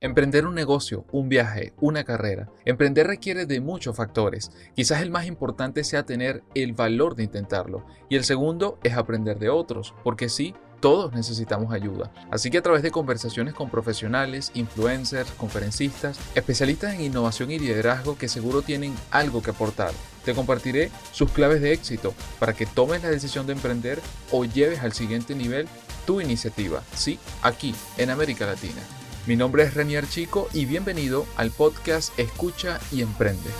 Emprender un negocio, un viaje, una carrera. Emprender requiere de muchos factores. Quizás el más importante sea tener el valor de intentarlo. Y el segundo es aprender de otros, porque sí, todos necesitamos ayuda. Así que a través de conversaciones con profesionales, influencers, conferencistas, especialistas en innovación y liderazgo que seguro tienen algo que aportar, te compartiré sus claves de éxito para que tomes la decisión de emprender o lleves al siguiente nivel tu iniciativa. Sí, aquí, en América Latina. Mi nombre es Renier Chico y bienvenido al podcast Escucha y Emprende.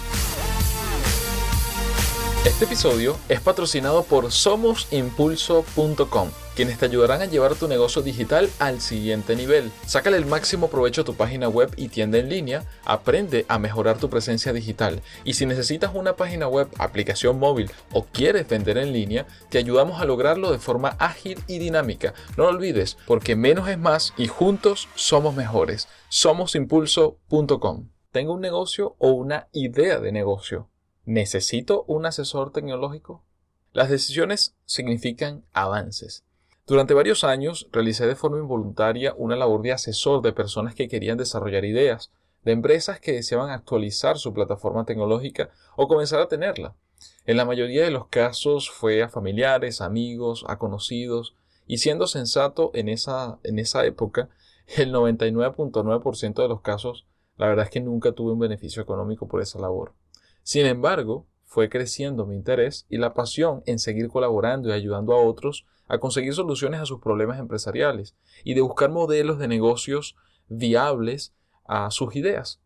Este episodio es patrocinado por SomosImpulso.com, quienes te ayudarán a llevar tu negocio digital al siguiente nivel. Sácale el máximo provecho a tu página web y tienda en línea, aprende a mejorar tu presencia digital. Y si necesitas una página web, aplicación móvil o quieres vender en línea, te ayudamos a lograrlo de forma ágil y dinámica. No lo olvides, porque menos es más y juntos somos mejores. SomosImpulso.com. Tengo un negocio o una idea de negocio ¿Necesito un asesor tecnológico? Las decisiones significan avances. Durante varios años realicé de forma involuntaria una labor de asesor de personas que querían desarrollar ideas, de empresas que deseaban actualizar su plataforma tecnológica o comenzar a tenerla. En la mayoría de los casos fue a familiares, amigos, a conocidos, y siendo sensato en esa, en esa época, el 99.9% de los casos, la verdad es que nunca tuve un beneficio económico por esa labor. Sin embargo, fue creciendo mi interés y la pasión en seguir colaborando y ayudando a otros a conseguir soluciones a sus problemas empresariales y de buscar modelos de negocios viables a sus ideas.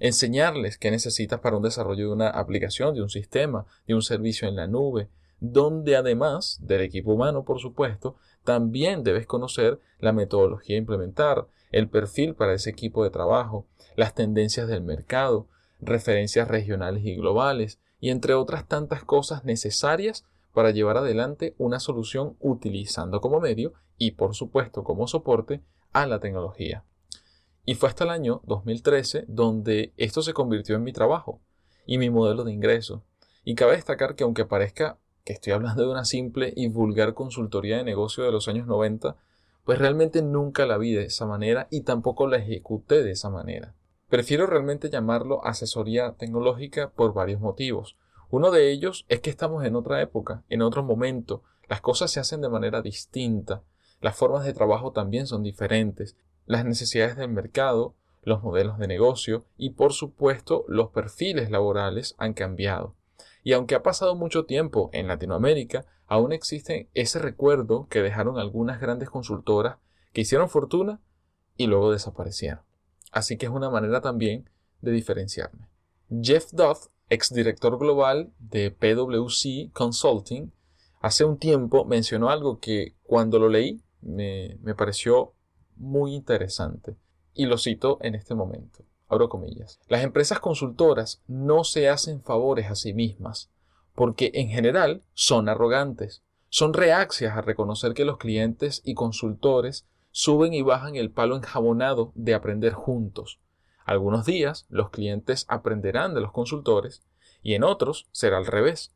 Enseñarles qué necesitas para un desarrollo de una aplicación, de un sistema, de un servicio en la nube, donde además del equipo humano, por supuesto, también debes conocer la metodología a implementar, el perfil para ese equipo de trabajo, las tendencias del mercado, referencias regionales y globales, y entre otras tantas cosas necesarias para llevar adelante una solución utilizando como medio y por supuesto como soporte a la tecnología. Y fue hasta el año 2013 donde esto se convirtió en mi trabajo y mi modelo de ingreso. Y cabe destacar que aunque parezca que estoy hablando de una simple y vulgar consultoría de negocio de los años 90, pues realmente nunca la vi de esa manera y tampoco la ejecuté de esa manera. Prefiero realmente llamarlo asesoría tecnológica por varios motivos. Uno de ellos es que estamos en otra época, en otro momento, las cosas se hacen de manera distinta, las formas de trabajo también son diferentes, las necesidades del mercado, los modelos de negocio y por supuesto los perfiles laborales han cambiado. Y aunque ha pasado mucho tiempo en Latinoamérica, aún existe ese recuerdo que dejaron algunas grandes consultoras que hicieron fortuna y luego desaparecieron. Así que es una manera también de diferenciarme. Jeff Duff, exdirector global de PwC Consulting, hace un tiempo mencionó algo que cuando lo leí me, me pareció muy interesante y lo cito en este momento. Abro comillas. Las empresas consultoras no se hacen favores a sí mismas porque en general son arrogantes, son reacias a reconocer que los clientes y consultores suben y bajan el palo enjabonado de aprender juntos. Algunos días los clientes aprenderán de los consultores y en otros será al revés.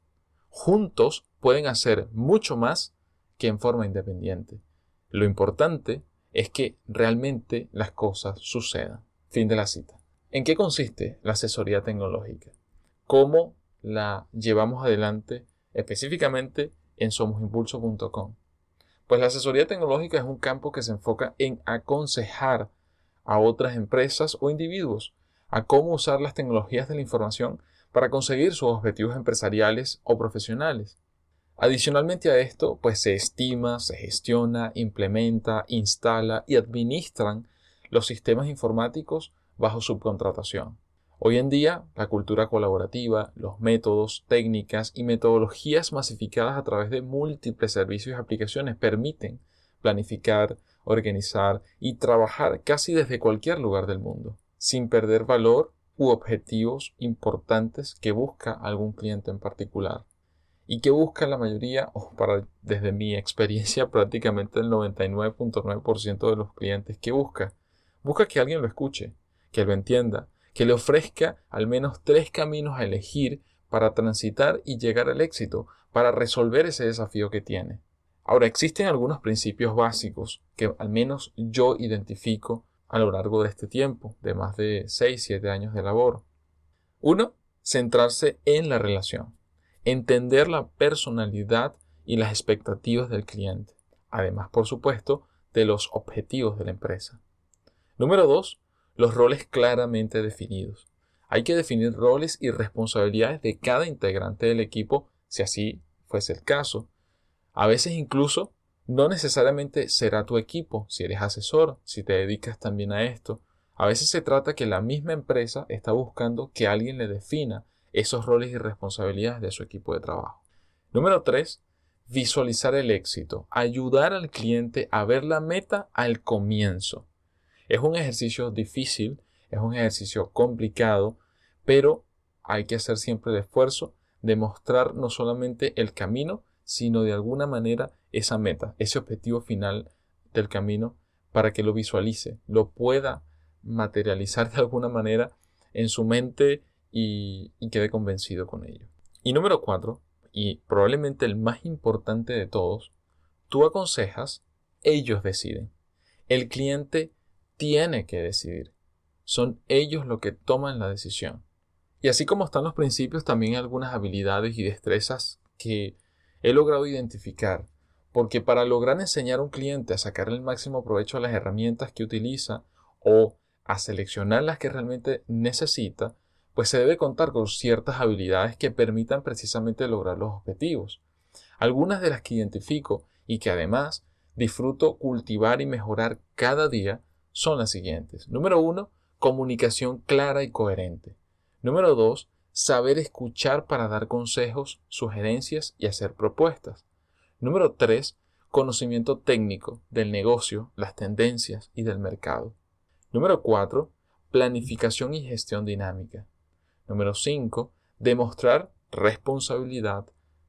Juntos pueden hacer mucho más que en forma independiente. Lo importante es que realmente las cosas sucedan. Fin de la cita. ¿En qué consiste la asesoría tecnológica? ¿Cómo la llevamos adelante específicamente en somosimpulso.com? Pues la asesoría tecnológica es un campo que se enfoca en aconsejar a otras empresas o individuos a cómo usar las tecnologías de la información para conseguir sus objetivos empresariales o profesionales. Adicionalmente a esto, pues se estima, se gestiona, implementa, instala y administran los sistemas informáticos bajo subcontratación. Hoy en día, la cultura colaborativa, los métodos, técnicas y metodologías masificadas a través de múltiples servicios y aplicaciones permiten planificar, organizar y trabajar casi desde cualquier lugar del mundo, sin perder valor u objetivos importantes que busca algún cliente en particular y que busca la mayoría, o para, desde mi experiencia prácticamente el 99.9% de los clientes que busca, busca que alguien lo escuche, que lo entienda, que le ofrezca al menos tres caminos a elegir para transitar y llegar al éxito, para resolver ese desafío que tiene. Ahora, existen algunos principios básicos que al menos yo identifico a lo largo de este tiempo, de más de 6-7 años de labor. Uno, centrarse en la relación, entender la personalidad y las expectativas del cliente, además, por supuesto, de los objetivos de la empresa. Número 2. Los roles claramente definidos. Hay que definir roles y responsabilidades de cada integrante del equipo, si así fuese el caso. A veces incluso no necesariamente será tu equipo, si eres asesor, si te dedicas también a esto. A veces se trata que la misma empresa está buscando que alguien le defina esos roles y responsabilidades de su equipo de trabajo. Número 3. Visualizar el éxito. Ayudar al cliente a ver la meta al comienzo. Es un ejercicio difícil, es un ejercicio complicado, pero hay que hacer siempre el esfuerzo de mostrar no solamente el camino, sino de alguna manera esa meta, ese objetivo final del camino para que lo visualice, lo pueda materializar de alguna manera en su mente y, quede convencido con ello. Y número cuatro, y probablemente el más importante de todos, tú aconsejas, ellos deciden. El cliente tiene que decidir. Son ellos los que toman la decisión. Y así como están los principios, también algunas habilidades y destrezas que he logrado identificar, porque para lograr enseñar a un cliente a sacar el máximo provecho a las herramientas que utiliza o a seleccionar las que realmente necesita, pues se debe contar con ciertas habilidades que permitan precisamente lograr los objetivos. Algunas de las que identifico y que además disfruto cultivar y mejorar cada día son las siguientes. Número uno, comunicación clara y coherente. Número dos, saber escuchar para dar consejos, sugerencias y hacer propuestas. Número 3. Conocimiento técnico del negocio, las tendencias y del mercado. Número 4. Planificación y gestión dinámica. Número 5. Demostrar responsabilidad,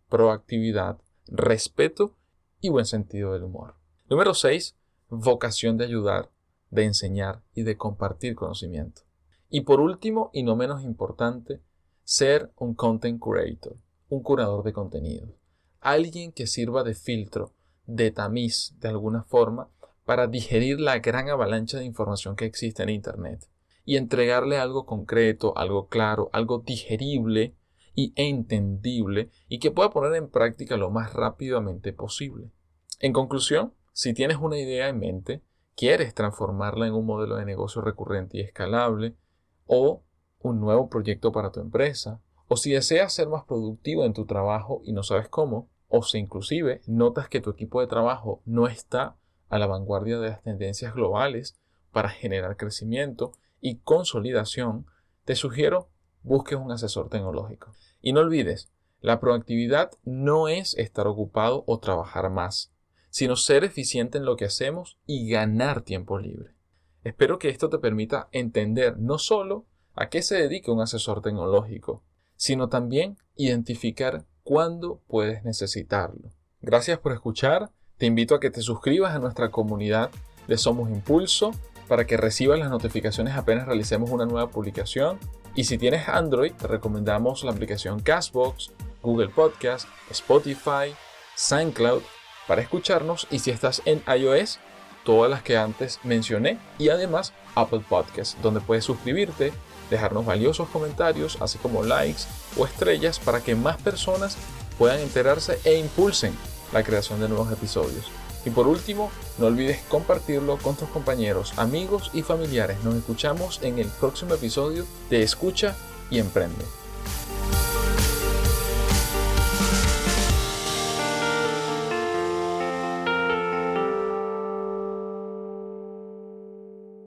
proactividad, respeto y buen sentido del humor. Número 6. Vocación de ayudar, de enseñar y de compartir conocimiento. Y por último, y no menos importante, ser un content creator, un curador de contenido, alguien que sirva de filtro, de tamiz de alguna forma, para digerir la gran avalancha de información que existe en Internet y entregarle algo concreto, algo claro, algo digerible y entendible y que pueda poner en práctica lo más rápidamente posible. En conclusión, si tienes una idea en mente, quieres transformarla en un modelo de negocio recurrente y escalable, o un nuevo proyecto para tu empresa, o si deseas ser más productivo en tu trabajo y no sabes cómo, o si inclusive notas que tu equipo de trabajo no está a la vanguardia de las tendencias globales para generar crecimiento y consolidación, te sugiero busques un asesor tecnológico. Y no olvides, la proactividad no es estar ocupado o trabajar más, sino ser eficiente en lo que hacemos y ganar tiempo libre. Espero que esto te permita entender no solo a qué se dedica un asesor tecnológico, sino también identificar cuándo puedes necesitarlo. Gracias por escuchar. Te invito a que te suscribas a nuestra comunidad de Somos Impulso para que recibas las notificaciones apenas realicemos una nueva publicación. Y si tienes Android, te recomendamos la aplicación Castbox, Google Podcast, Spotify, SoundCloud para escucharnos. Y si estás en iOS, todas las que antes mencioné. Y además Apple Podcast, donde puedes suscribirte dejarnos valiosos comentarios, así como likes o estrellas para que más personas puedan enterarse e impulsen la creación de nuevos episodios. Y por último, no olvides compartirlo con tus compañeros, amigos y familiares. Nos escuchamos en el próximo episodio de Escucha y Emprende.